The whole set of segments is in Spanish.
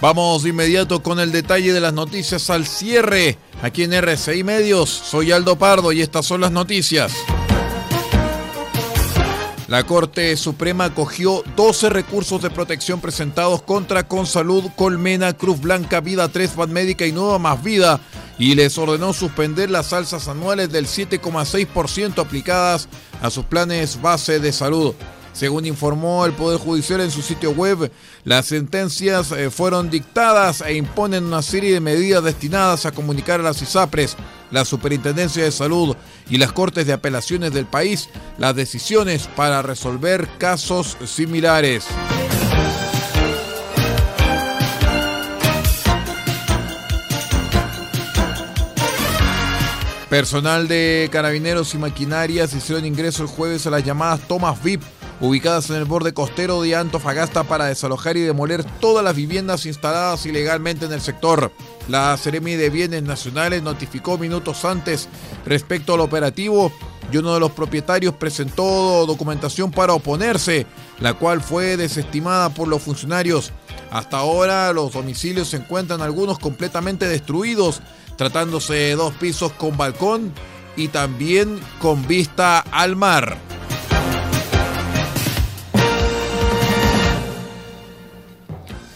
Vamos de inmediato con el detalle de las noticias al cierre. Aquí en RCI Medios, soy Aldo Pardo y estas son las noticias. La Corte Suprema acogió 12 recursos de protección presentados contra Consalud, Colmena, Cruz Blanca, Vida 3, Médica y Nueva Más Vida y les ordenó suspender las alzas anuales del 7,6% aplicadas a sus planes base de salud. Según informó el Poder Judicial en su sitio web, las sentencias eh, fueron dictadas e imponen una serie de medidas destinadas a comunicar a las ISAPRES, la Superintendencia de Salud y las Cortes de Apelaciones del país las decisiones para resolver casos similares. Personal de carabineros y maquinarias hicieron ingreso el jueves a las llamadas tomas VIP ubicadas en el borde costero de Antofagasta para desalojar y demoler todas las viviendas instaladas ilegalmente en el sector. La Seremi de Bienes Nacionales notificó minutos antes respecto al operativo y uno de los propietarios presentó documentación para oponerse, la cual fue desestimada por los funcionarios. Hasta ahora los domicilios se encuentran algunos completamente destruidos, tratándose de dos pisos con balcón y también con vista al mar.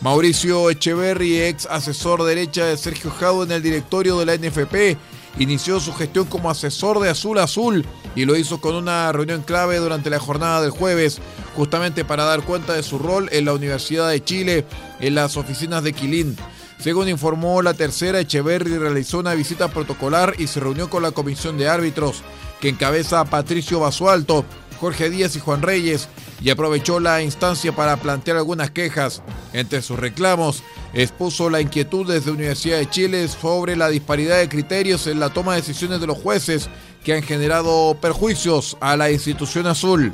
Mauricio Echeverry, ex asesor derecha de Sergio Jau en el directorio de la NFP, inició su gestión como asesor de Azul Azul y lo hizo con una reunión clave durante la jornada del jueves, justamente para dar cuenta de su rol en la Universidad de Chile, en las oficinas de Quilín. Según informó la tercera, Echeverry realizó una visita protocolar y se reunió con la comisión de árbitros, que encabeza a Patricio Basualto, Jorge Díaz y Juan Reyes, y aprovechó la instancia para plantear algunas quejas. Entre sus reclamos, expuso la inquietud desde Universidad de Chile sobre la disparidad de criterios en la toma de decisiones de los jueces que han generado perjuicios a la institución azul.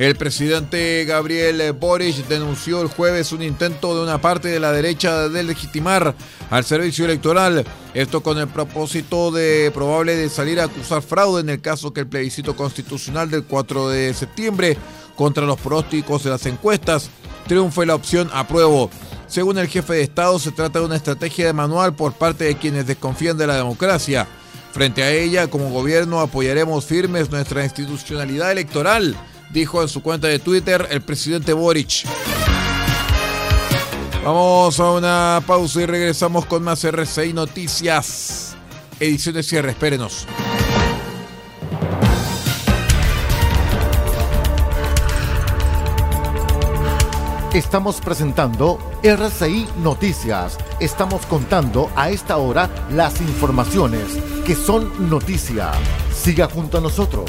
El presidente Gabriel Boric denunció el jueves un intento de una parte de la derecha de legitimar al servicio electoral, esto con el propósito de probable de salir a acusar fraude en el caso que el plebiscito constitucional del 4 de septiembre contra los pronósticos de las encuestas triunfe la opción apruebo. Según el jefe de Estado, se trata de una estrategia de manual por parte de quienes desconfían de la democracia. Frente a ella, como gobierno apoyaremos firmes nuestra institucionalidad electoral, dijo en su cuenta de Twitter el presidente Boric. Vamos a una pausa y regresamos con más RCI Noticias. Edición de cierre, espérenos. Estamos presentando RCI Noticias. Estamos contando a esta hora las informaciones que son noticia. Siga junto a nosotros.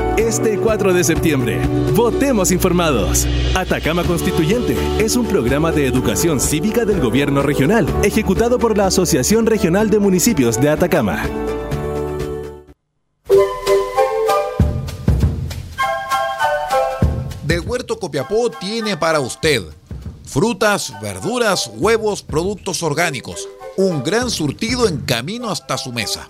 Este 4 de septiembre, votemos informados. Atacama Constituyente es un programa de educación cívica del gobierno regional, ejecutado por la Asociación Regional de Municipios de Atacama. Del Huerto Copiapó tiene para usted frutas, verduras, huevos, productos orgánicos. Un gran surtido en camino hasta su mesa.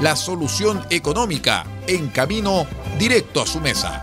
la solución económica en camino directo a su mesa.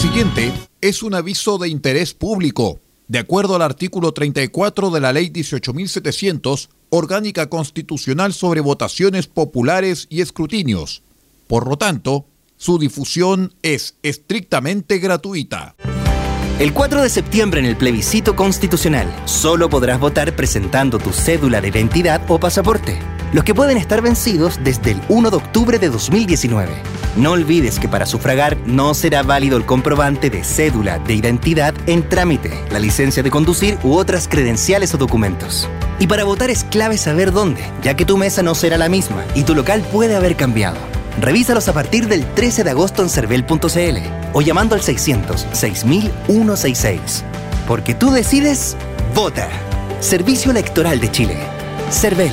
Siguiente es un aviso de interés público. De acuerdo al artículo 34 de la Ley 18.700, Orgánica Constitucional sobre Votaciones Populares y Escrutinios. Por lo tanto, su difusión es estrictamente gratuita. El 4 de septiembre en el plebiscito constitucional, solo podrás votar presentando tu cédula de identidad o pasaporte, los que pueden estar vencidos desde el 1 de octubre de 2019. No olvides que para sufragar no será válido el comprobante de cédula de identidad en trámite, la licencia de conducir u otras credenciales o documentos. Y para votar es clave saber dónde, ya que tu mesa no será la misma y tu local puede haber cambiado. Revísalos a partir del 13 de agosto en cervel.cl o llamando al 600 6166. Porque tú decides, vota. Servicio Electoral de Chile. Cervel.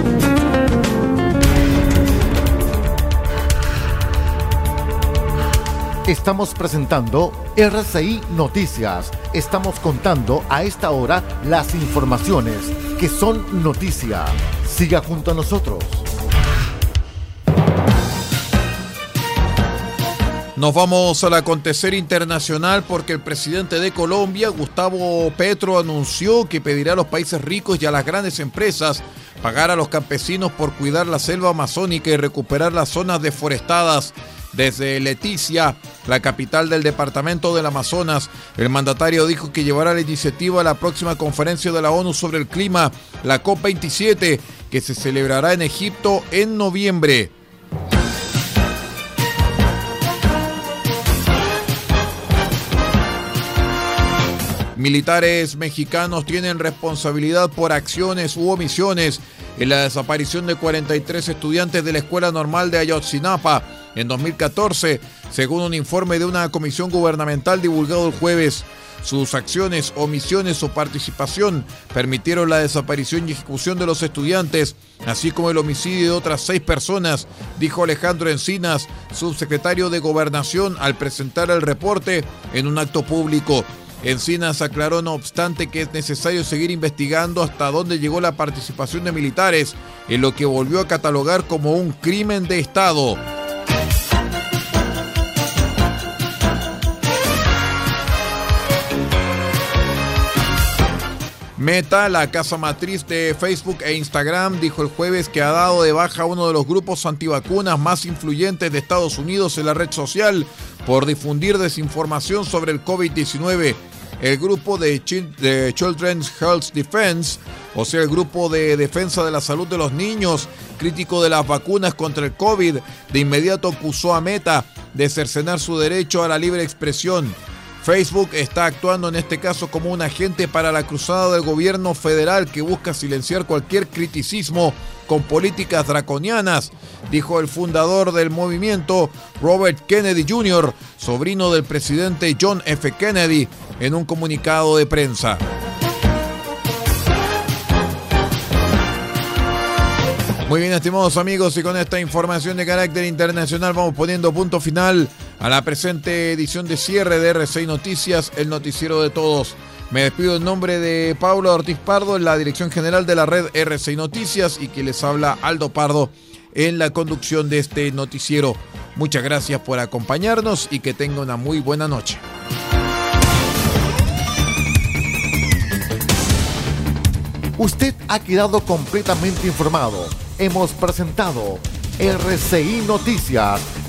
Estamos presentando RCI Noticias. Estamos contando a esta hora las informaciones que son noticia. Siga junto a nosotros. Nos vamos al acontecer internacional porque el presidente de Colombia, Gustavo Petro, anunció que pedirá a los países ricos y a las grandes empresas pagar a los campesinos por cuidar la selva amazónica y recuperar las zonas deforestadas. Desde Leticia, la capital del departamento del Amazonas, el mandatario dijo que llevará la iniciativa a la próxima conferencia de la ONU sobre el clima, la COP27, que se celebrará en Egipto en noviembre. Militares mexicanos tienen responsabilidad por acciones u omisiones en la desaparición de 43 estudiantes de la Escuela Normal de Ayotzinapa en 2014, según un informe de una comisión gubernamental divulgado el jueves. Sus acciones, omisiones o participación permitieron la desaparición y ejecución de los estudiantes, así como el homicidio de otras seis personas, dijo Alejandro Encinas, subsecretario de Gobernación, al presentar el reporte en un acto público. Encinas aclaró, no obstante, que es necesario seguir investigando hasta dónde llegó la participación de militares en lo que volvió a catalogar como un crimen de Estado. Meta, la casa matriz de Facebook e Instagram, dijo el jueves que ha dado de baja uno de los grupos antivacunas más influyentes de Estados Unidos en la red social por difundir desinformación sobre el COVID-19 el grupo de, Children's Health Defense, o sea, el grupo de defensa de la salud de los niños, crítico de las vacunas contra el COVID, de inmediato acusó a Meta de cercenar su derecho a la libre expresión. Facebook está actuando en este caso como un agente para la cruzada del gobierno federal que busca silenciar cualquier criticismo con políticas draconianas, dijo el fundador del movimiento, Robert Kennedy Jr., sobrino del presidente John F. Kennedy, en un comunicado de prensa. Muy bien, estimados amigos, y con esta información de carácter internacional vamos poniendo punto final a la presente edición de cierre de R6 Noticias, el noticiero de todos. Me despido en nombre de Pablo Ortiz Pardo en la dirección general de la red R6 Noticias y que les habla Aldo Pardo en la conducción de este noticiero. Muchas gracias por acompañarnos y que tenga una muy buena noche. Usted ha quedado completamente informado hemos presentado RCI Noticias,